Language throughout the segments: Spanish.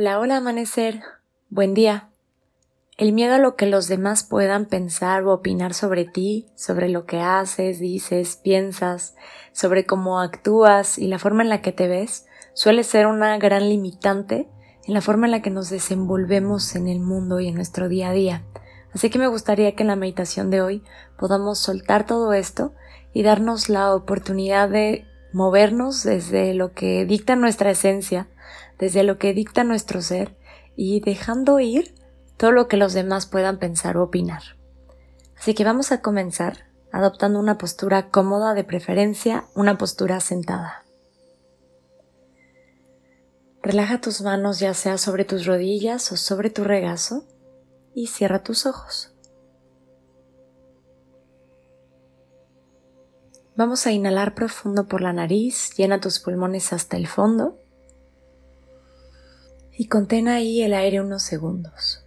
Hola, hola amanecer. Buen día. El miedo a lo que los demás puedan pensar o opinar sobre ti, sobre lo que haces, dices, piensas, sobre cómo actúas y la forma en la que te ves, suele ser una gran limitante en la forma en la que nos desenvolvemos en el mundo y en nuestro día a día. Así que me gustaría que en la meditación de hoy podamos soltar todo esto y darnos la oportunidad de movernos desde lo que dicta nuestra esencia, desde lo que dicta nuestro ser y dejando ir todo lo que los demás puedan pensar o opinar. Así que vamos a comenzar adoptando una postura cómoda, de preferencia una postura sentada. Relaja tus manos ya sea sobre tus rodillas o sobre tu regazo y cierra tus ojos. Vamos a inhalar profundo por la nariz, llena tus pulmones hasta el fondo y contén ahí el aire unos segundos.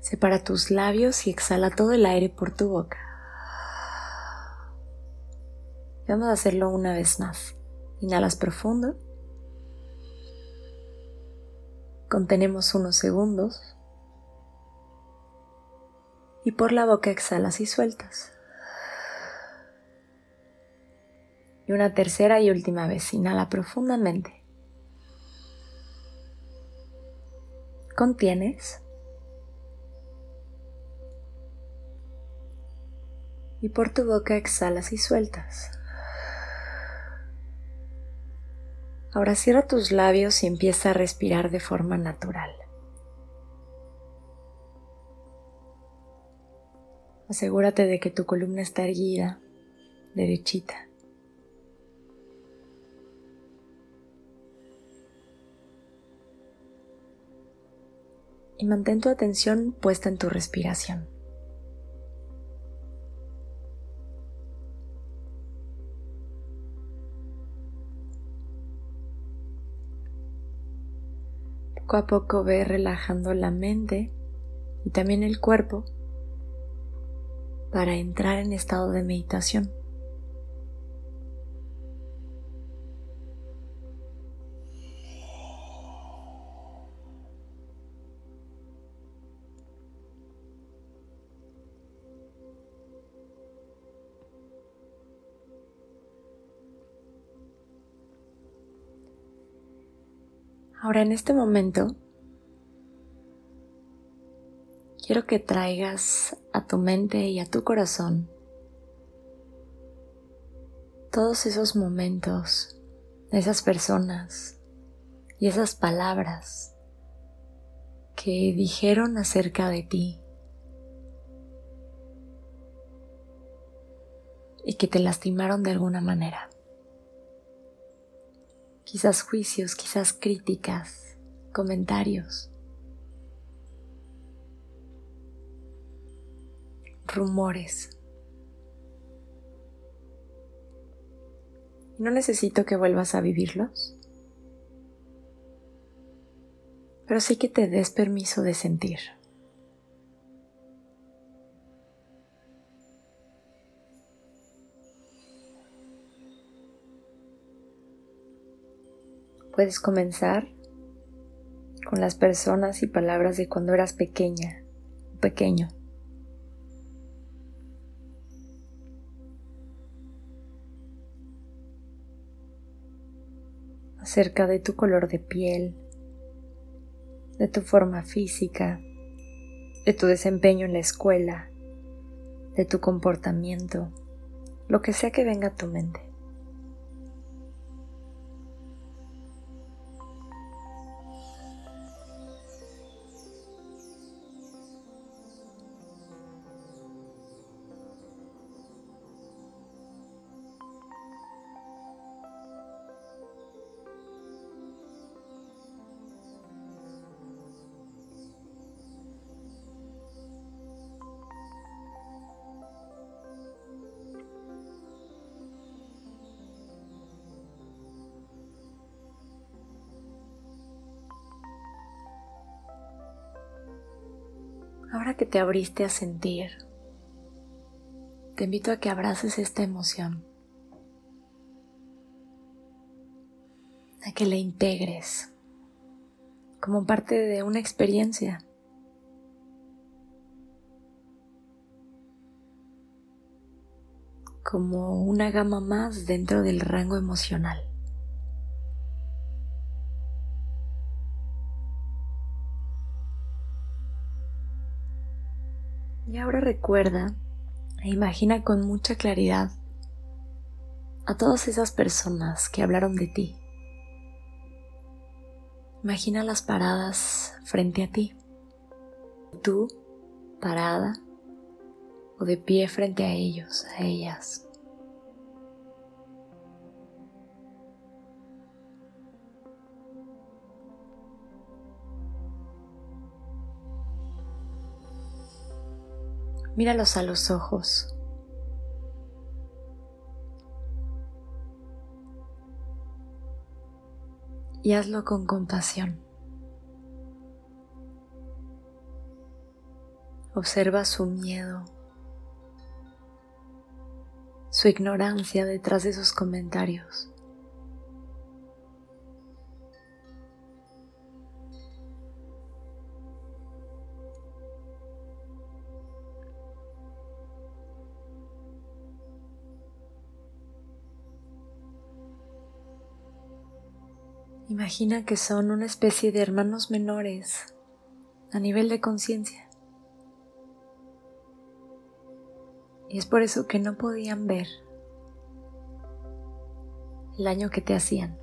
Separa tus labios y exhala todo el aire por tu boca. vamos a hacerlo una vez más. Inhalas profundo. Contenemos unos segundos. Y por la boca exhalas y sueltas. Y una tercera y última vez, inhala profundamente. Contienes. Y por tu boca exhalas y sueltas. Ahora cierra tus labios y empieza a respirar de forma natural. Asegúrate de que tu columna está erguida, derechita. Y mantén tu atención puesta en tu respiración. Poco a poco ve relajando la mente y también el cuerpo para entrar en estado de meditación. Ahora en este momento quiero que traigas a tu mente y a tu corazón todos esos momentos, esas personas y esas palabras que dijeron acerca de ti y que te lastimaron de alguna manera quizás juicios, quizás críticas, comentarios, rumores. No necesito que vuelvas a vivirlos, pero sí que te des permiso de sentir. Puedes comenzar con las personas y palabras de cuando eras pequeña o pequeño. acerca de tu color de piel, de tu forma física, de tu desempeño en la escuela, de tu comportamiento, lo que sea que venga a tu mente. Que te abriste a sentir, te invito a que abraces esta emoción. a que la integres como parte de una experiencia. como una gama más dentro del rango emocional. Ahora recuerda e imagina con mucha claridad a todas esas personas que hablaron de ti. Imagina las paradas frente a ti. Tú, parada o de pie frente a ellos, a ellas. Míralos a los ojos. Y hazlo con compasión. Observa su miedo, su ignorancia detrás de sus comentarios. Imagina que son una especie de hermanos menores a nivel de conciencia. Y es por eso que no podían ver el daño que te hacían.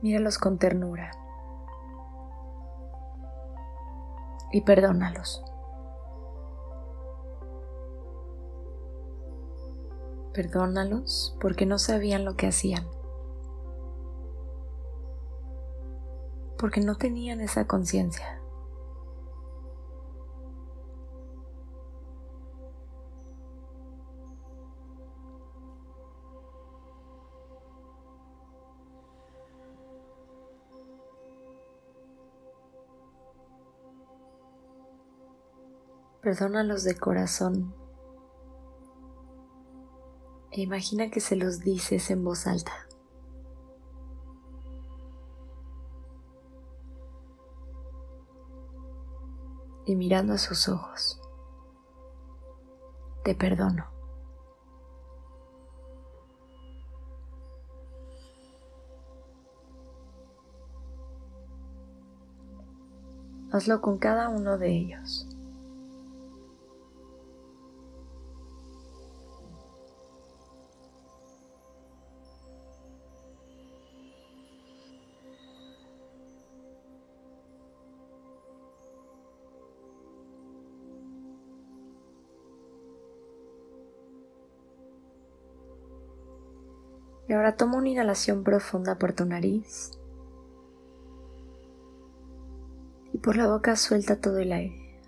Míralos con ternura y perdónalos. Perdónalos porque no sabían lo que hacían. Porque no tenían esa conciencia. Perdónalos de corazón e imagina que se los dices en voz alta. Y mirando a sus ojos, te perdono. Hazlo con cada uno de ellos. Y ahora toma una inhalación profunda por tu nariz. Y por la boca suelta todo el aire.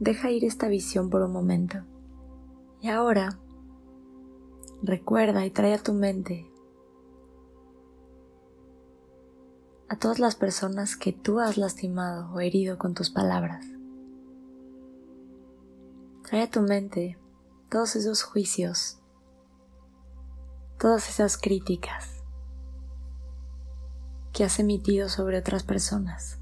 Deja ir esta visión por un momento. Y ahora recuerda y trae a tu mente a todas las personas que tú has lastimado o herido con tus palabras. Trae a tu mente todos esos juicios todas esas críticas que has emitido sobre otras personas.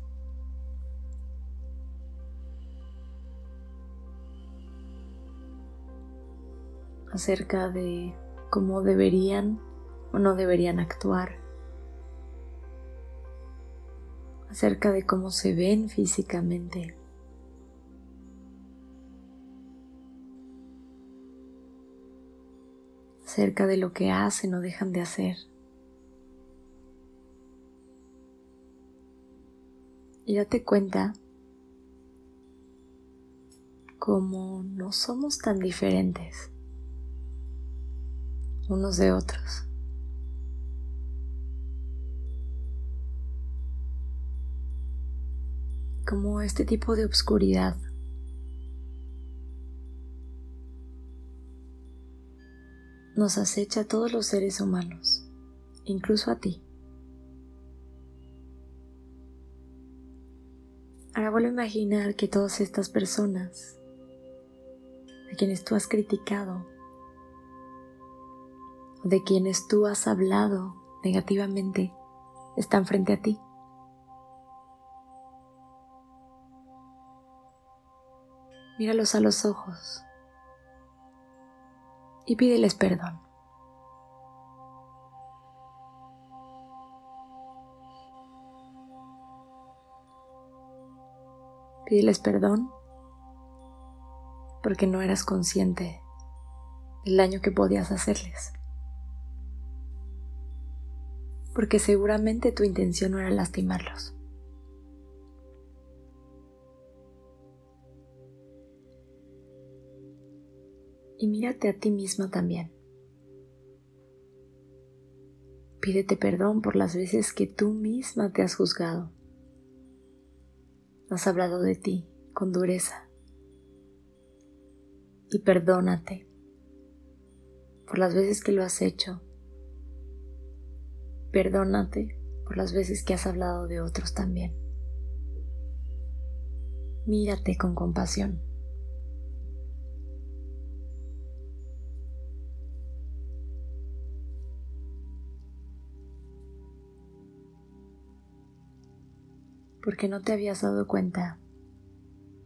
acerca de cómo deberían o no deberían actuar, acerca de cómo se ven físicamente. Acerca de lo que hacen o dejan de hacer. Y date cuenta como no somos tan diferentes unos de otros. Como este tipo de obscuridad nos acecha a todos los seres humanos, incluso a ti. Ahora vuelvo a imaginar que todas estas personas a quienes tú has criticado de quienes tú has hablado negativamente están frente a ti. Míralos a los ojos y pídeles perdón. Pídeles perdón porque no eras consciente del daño que podías hacerles. Porque seguramente tu intención no era lastimarlos. Y mírate a ti misma también. Pídete perdón por las veces que tú misma te has juzgado. Has hablado de ti con dureza y perdónate por las veces que lo has hecho. Perdónate por las veces que has hablado de otros también. Mírate con compasión. Porque no te habías dado cuenta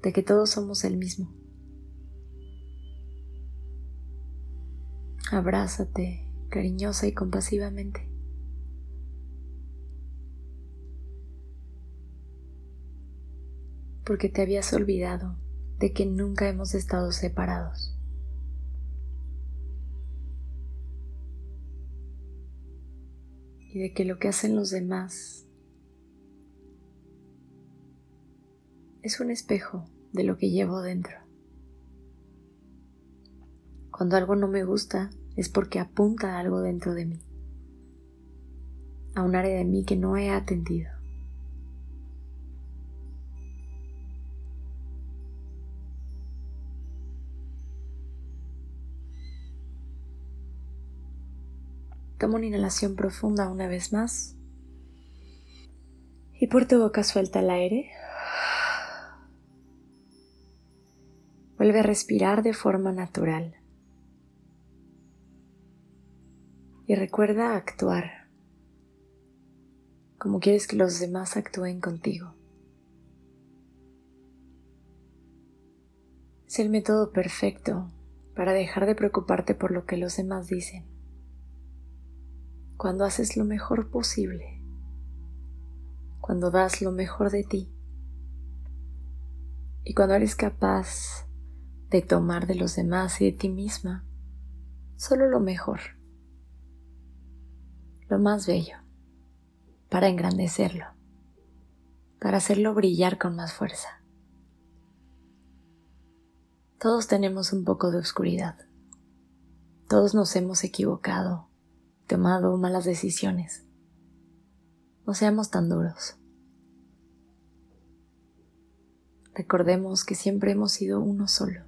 de que todos somos el mismo. Abrázate cariñosa y compasivamente. Porque te habías olvidado de que nunca hemos estado separados. Y de que lo que hacen los demás es un espejo de lo que llevo dentro. Cuando algo no me gusta es porque apunta a algo dentro de mí, a un área de mí que no he atendido. Toma una inhalación profunda una vez más y por tu boca suelta el aire. Vuelve a respirar de forma natural. y recuerda actuar como quieres que los demás actúen contigo. Es el método perfecto para dejar de preocuparte por lo que los demás dicen. Cuando haces lo mejor posible, cuando das lo mejor de ti y cuando eres capaz de tomar de los demás y de ti misma solo lo mejor lo más bello, para engrandecerlo, para hacerlo brillar con más fuerza. Todos tenemos un poco de oscuridad. Todos nos hemos equivocado, tomado malas decisiones. No seamos tan duros. Recordemos que siempre hemos sido uno solo.